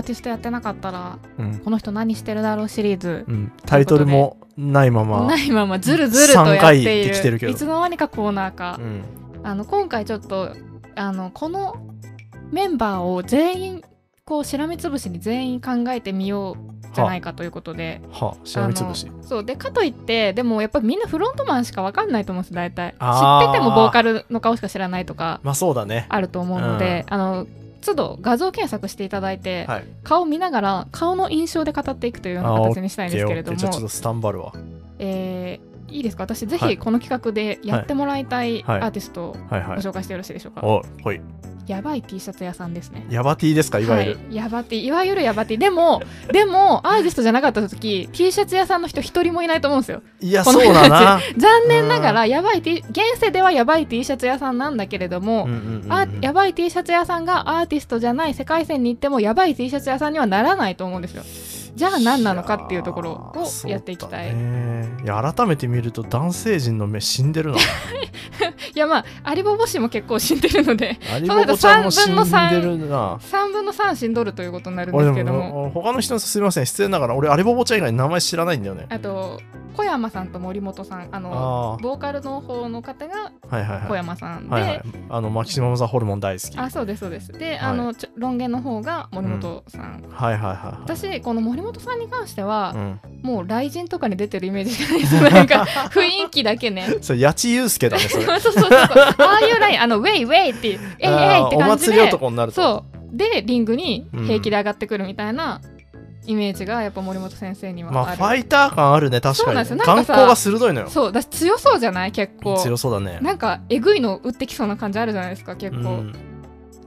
アーティストやってなかったらうん。この人何してるだろうシリーズ。うん、タイトルもないまま。ないままずるずるとやって3回いできてるけど。るいつの間にかコーナー化う、ん。あの今回ちょっとあのこのメンバーを全員こうしらみつぶしに全員考えてみようじゃないかということで。はしらみつぶし。そう。でかといってでもやっぱりみんなフロントマンしか分かんないと思うんです大体知っててもボーカルの顔しか知らないとか。まあそうだね。あると思うので、あの都度画像検索していただいて、はい。顔見ながら顔の印象で語っていくというような形にしたいんですけれども。ちょっとスタンバるわ。えーいいですか？私ぜはい。ひこの企画でやってもらいたいアはい。ーティストをご紹介してよろしいでしょうか、おほい。やばい T シャツ屋さんですね。ヤバティですか？いわゆる、はい、ヤバティ。いわゆるヤバティ。でも でもアーティストじゃなかった時 T シャツ屋さんの人一人もいないと思うんですよ。い、やそうだな。残念ながらやばい T 現世ではやばい T シャツ屋さんなんだけれども、うんうんうんうんあやばい T シャツ屋さんがアーティストじゃない世界線に行ってもやばい T シャツ屋さんにはならないと思うんですよじゃあ何なのかっていうところをやっていきたい。いや改めて見ると男性陣の目死んでるな。い やまあアリボボ氏も結構死んでるのでアリボボちゃんも死んでるな。3分の3死んどるということになるんですけど。もも他の人すみません。失礼ながら俺アリボボちゃん以外に名前知らないんだよね。あと小山さんと森本さんあのあボーカルの方の方があはいはい小はい。山さんで、はいはい。あのマキシマム・ザ・ホルモン大好き。はあそうですそうです。で、い。あのちょロン毛の方が森本さん、いはいはい私この森本さんに関してはう、ん。もう雷神とかに出てるイメージじゃないですか。なんか 雰囲気だけね。それ八千祐介だねそれ。そうそうああいうラインあのウェイウェイっていうえいえいって感じ祭りで男になると。そう。でリングに平気で上がってくるみたいなイメージがやっぱ森本先生にはまあファイター感あるね確かに。なんですよ。眼光が鋭いのよ。そう私強そうじゃない？結構。強そうだね。なんかえぐいの打ってきそうな感じあるじゃないですか結構。うん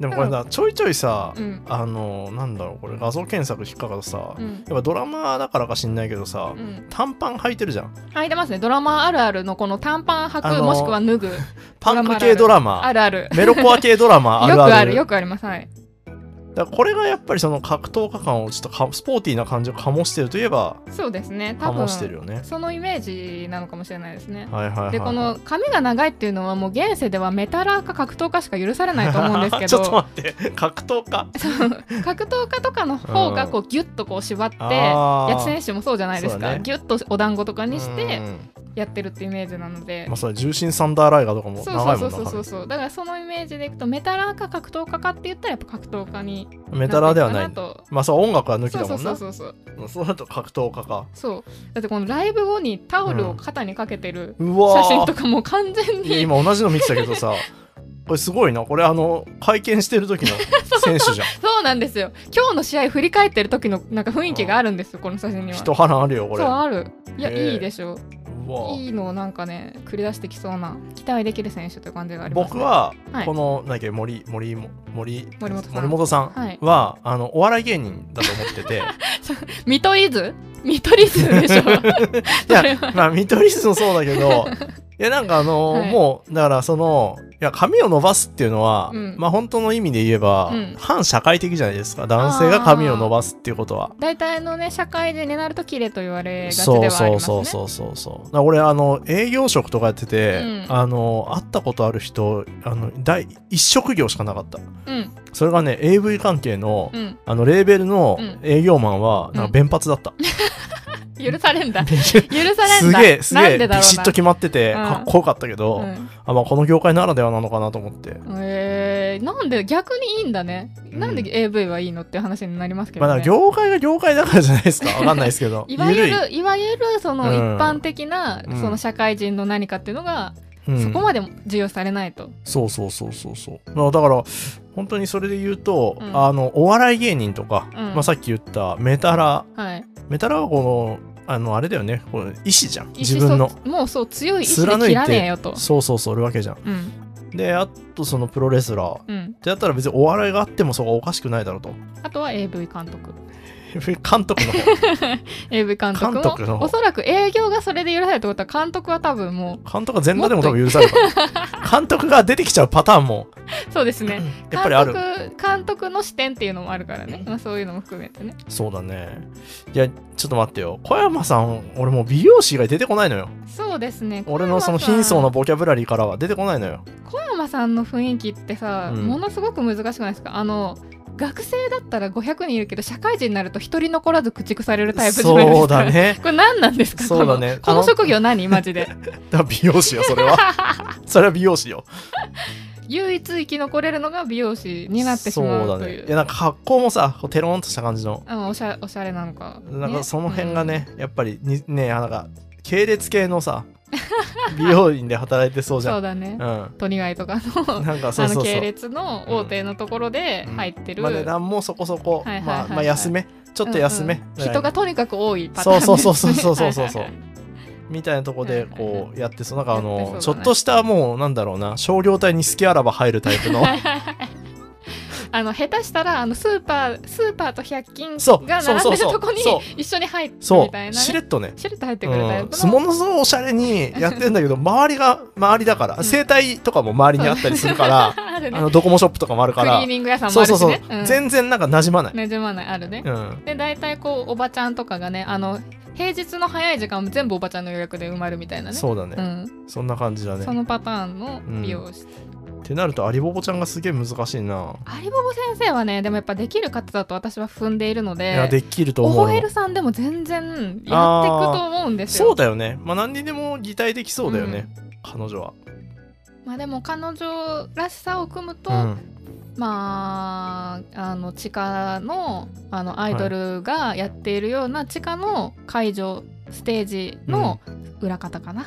でもこれだちょいちょいさうん。あのなんだろうこれ画像検索引っかかるとさうん。やっぱドラマだからか知んないけどさうん。短パン履いてるじゃん。履いてますね。ドラマあるあるのこの短パン履く、もしくは脱ぐ。パンク系ドラマあるある。メロコア系ドラマあるある。よくあるよくあります。はいだからこれがやっぱりその格闘家感をちょっとかスポーティーな感じを醸してるといえばそうですね。多分醸してるよね。そのイメージなのかもしれないですね。はいはいはいはい。でこの髪が長いっていうのはもう現世ではメタラーか格闘家しか許されないと思うんですけ ちょっとど待って格闘家？格闘家とかの方がこうギュッとこう縛ってあー。八千選手もそうじゃないですか、ね。ギュッとお団子とかにしてうんやってるってイメージなので。まあそれ重心サンダーライガーとかもそう長いもそうんそうそう。そうそうだからそのイメージでいくとメタラーか格闘家かって言ったらやっぱ格闘家にメタラーではない。まあそう音楽は抜きそうそうんそだもなうそうそう。うんそうだと格闘家か。そう。だってこのライブ後にタオルを肩にかけてる写真とかも完全いやに今同じの見てたけどさ。これすごいな。これあの会見してる時の選手じゃん。そうなんですよ。今日の試合振り返ってる時のなんか雰囲気があるんですよこの写真には。一花あるよこれ。そうある。いや、いいでしょ。うわいいのをなんかね繰り出してきそうな期待できる選手という感じがあります、ね、僕ははい。この、なんだっけ森森も森森本さん。森本さんはいは、あのお笑い芸人だと思ってて。見取り図？見取り図でしょ。いやまあ見取り図もそうだけど いやなんかあのーはい。もうだからそのいや髪を伸ばすっていうのは、うん。まあ本当の意味で言えば、うん。反社会的じゃないですか。男性が髪を伸ばすっていうことは。大体のね社会人になると綺麗と言われがちでそうはありそうますねそうそうそうそう。だから俺あの営業職とかやってて、うん。あの会ったことある人あの第一職業しかなかった。うんそれがね AV 関係の、うん。あのレーベルのうん。営業マンはなんか弁髪だった、許されんだ。許されすんだ。げえすげえビシッと決まってて、うん。かっこよかったけど、うん。あまあ、この業界ならではなのかなと思って、えー、なんで逆にいいんだね、うん。なんで AV はいいのって話になりますけまあ、どね、だから業界が業界だからじゃないですか。わかんないですけど。いわゆるいわゆるそのうん。一般的な、うん。その社会人の何かっていうのが、うん。そこまで授与されないと。そうそうそうそうそう。まあだから本当にそれで言うと、うん。あのお笑い芸人とか、うん。まあ、さっき言ったメタラ。はい。メタラはこのあのあれだよね。この意志じゃん。意自分の。もうそう強い意志で切らねえよと。そうそうそうるわけじゃん。うん。であとそのプロレスラー。うん。ってやったら別にお笑いがあってもそこはおかしくないだろうと。あとは AV 監督監督の方。AV 監督も監督の方。おそらく営業がそれで許されるってことは監督は多分も監督が全裸でも多分許される。から監督が出てきちゃうパターンも。うそうですね。やっぱりある。監督の視点っていうのもあるからね、まあ、そういうのも含めてね。そうだね。いやちょっと待ってよ。小山さん俺もう美容師以外出てこないのよ。そうですね。俺のその貧相なボキャブラリーからは出てこないのよ。小山さんの雰囲気ってさ、うん。ものすごく難しくないですか？あの学生だったら500人いるけど社会人になると一人残らず駆逐されるタイプじゃないですか。そうだね。これ何なんですか？そうだね。この職業何？マジで。美容師よそれは。それは美容師よ。唯一生き残れるのが美容師になってしまうそうだというね。いやなんか格好もさテロンとした感じの。うん、おしゃおしゃれなのか、なんかその辺がね、やっぱりにねなんか系列系のさ 美容院で働いてそううんじゃん。そうだね。うん。トニガイとかのなんかそうあそう。系列の大手のところで入ってる、まあ値段もそこそこ、はいはいはいはい。まあまあ安め。ちょっと安め、うんうん。人がとにかく多いパターン。そうそうそうそうそうそうそう。みたいなとこでこうやってそう。なんかあやの、ちょっとしたもうなんだろうな商業体に好きあらば入るタイプの あの下手したらあのスーパースーパーと100均そうが並んでるそうそうそう。とこにそう。一緒に入ってそみたいうな、ね、しれっとね。しれっと入ってくるタイうん、ものすごいおしゃれにやってんだけど周りが周りだから、うん。整体とかも周りにあったりするから あるね。あのドコモショップとかもあるかクリらーニング屋さんもそうあるしね。そうそう、ん。全然なんか馴染まない、なじまないあるね、うん、で大体こうおばちゃんとかがねあの平日の早い時間も全部おばちゃんの予約で埋まるみたいなね。そうだね、うん、そんな感じだね。そのパターンの美容師、ってなるとアリボボちゃんがすげえ難しいな、アリボボ先生はねでもやっぱできる方だと私は踏んでいるのいやでできると思う。よ覚えるさんでも全然やっていくと思うんですよ。そうだよね。まあ何にでも擬態できそうだよね、彼女は、まあでも彼女らしさを組むと、うん、まああの地下のあのアイドルがやっているような地下の会場ステージの裏方かな、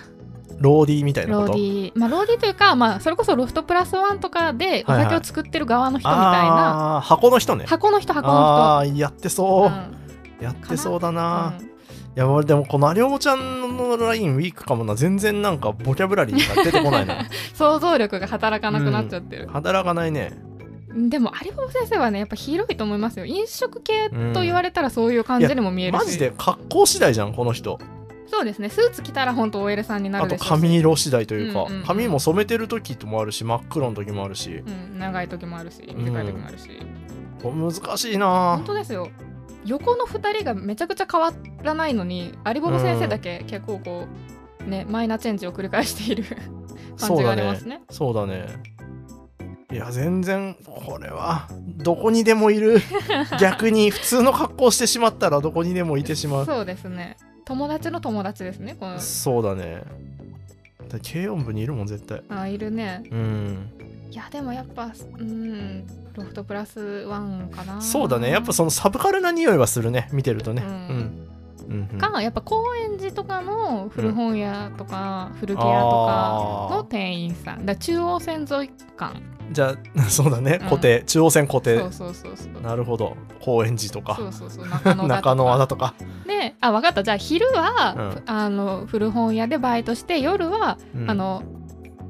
ローディーみたいなこと？ローディー。まあローディーというか、まあ、それこそロフトプラスワンとかでおはいはい。酒を作ってる側の人みたいな、あー箱の人ね。箱の人箱のああーやって人そう、うん。やってそうだうな、ん。いや俺でもこのアリオボちゃんのラインウィークかもな。全然なんかボキャブラリーが出てこないな。想像力が働かなくなっちゃってる、働かないね。でも有保先生はねやっぱ広いと思いますよ。飲食系と言われたらそういう感じにも見えるし、マジで格好次第じゃんこの人そうですね。スーツ着たら本当 OL さんになあとるでしょうし。髪色次第というか、うんうんうん。髪も染めてる時もあるし真っ黒の時もあるし。うん、長い時もあるし短い時もあるし、これ難しいな。本当ですよ。横の2人がめちゃくちゃ変わらないのに有保先生だけ結構こうねマイナーチェンジを繰り返している 感じがありますね。そうだね。いや全然これはどこにでもいる。逆に普通の格好してしまったらどこにでもいてしまう。そうですね友達の友達ですねこの。そうだね。だ軽音部にいるもん絶対。あいるね。うん。いやでもやっぱうんロフトプラスワンかな。そうだね。やっぱそのサブカルな匂いはするね見てるとね。ううん。ん、うんうん。かやっぱ高円寺とかの古本屋とか、古着屋とかの店員さん。だ中央線沿い間じゃあ そうだね。うん。固定、中央線固定そうそうそうそう。なるほど。高円寺とか。そうそうそう。中野だとか。中野和田とか、であ分かった。じゃあ昼は、うん。あの古本屋でバイトして夜は、うん。あの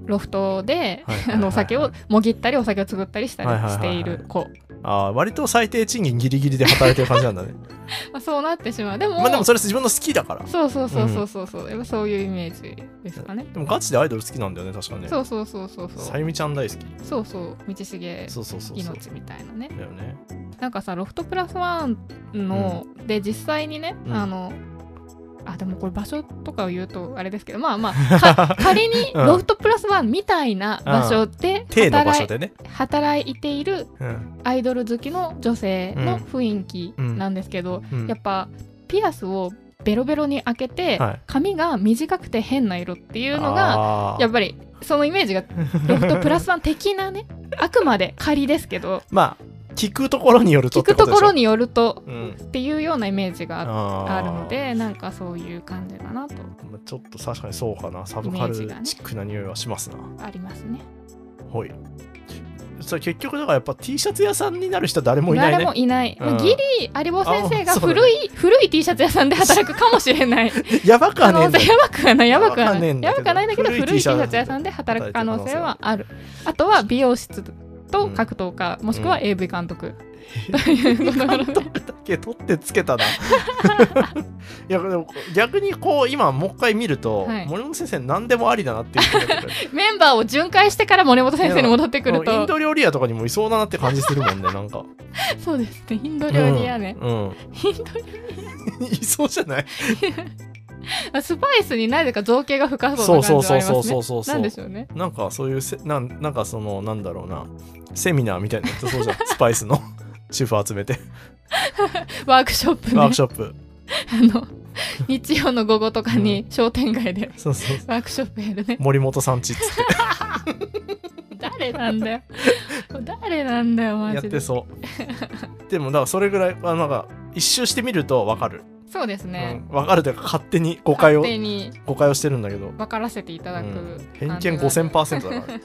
ロフトで、はいはいはい。あのお酒をもぎったりお酒を作ったりしたりしている子、あー割と最低賃金ギリギリで働いてる感じなんだね。まあ、そうなってしまう。でも,、まあでもそれ自分の好きだから。そうそうそうそうそう。そう、やっぱそういうイメージですかね、でもガチでアイドル好きなんだよね確かね。そうそうそうそうそう。さゆみちゃん大好き。そうそう。道重そうそうそうそう。命みたいなね。だよね。なんかさロフトプラスワンの、で実際にね、うん。あのあでもこれ場所とかを言うとあれですけどまあまあ か仮にうん。ロフトプラスワンみたいな場所で働い,、所でね、働いているうん。アイドル好きの女性の雰囲気なんですけど、うん。やっぱピアスをベロベロに開けて、はい。髪が短くて変な色っていうのがやっぱりそのイメージがロフトプラスワン的なね あくまで仮ですけど。まあ聞くところによると聞くところに、によるとうん、っていうようなイメージがあるのでなんかそういう感じだなと。まあちょっと確かにそうかな。サブカルチックな匂いはしますな、ありますね。ほい。それ結局だからやっぱ T シャツ屋さんになる人は誰もいないね。誰もいない、うん。ギリ有保先生があそうだね。古い、古い T シャツ屋さんで働くかもしれない。やばくはねえやばくはない。やばくはない。やばくはないんだけど。古い古い T シャツ屋さんで働く可能性はある。あとは美容室と格闘家、もしくは AV 監督、というだけ取ってつけたな。いやでも逆にこう今もう一回見ると、はい。森本先生何でもありだなっていう メンバーを巡回してから森本先生に戻ってくるもうインとド料理屋とかにもいそうだなって感じするもんねなんか。そうですね。インド料理屋ね、うん、うん。インド料いそうじゃない？理スパイスになぜか造形が深そそううな感じはありますね。そうそうそうそうなんでしょうね。なんかそういうせなんなんかそのなんだろうな。セミナーみたいなやつそうじゃん。スパイスの。主婦集めて。ワークショップね。ワークショップ。あの日曜の午後とかに商店街でそうそうワークショップやるね。森本さんちっつって。誰なんだよ。誰なんだよマジで。やってそう。でもだからそれぐらいあなんか一周してみると分かる、そうですね、うん、分かるというか勝手に誤解を誤解をしてるんだけど、分からせていただくうん。偏見5000%だから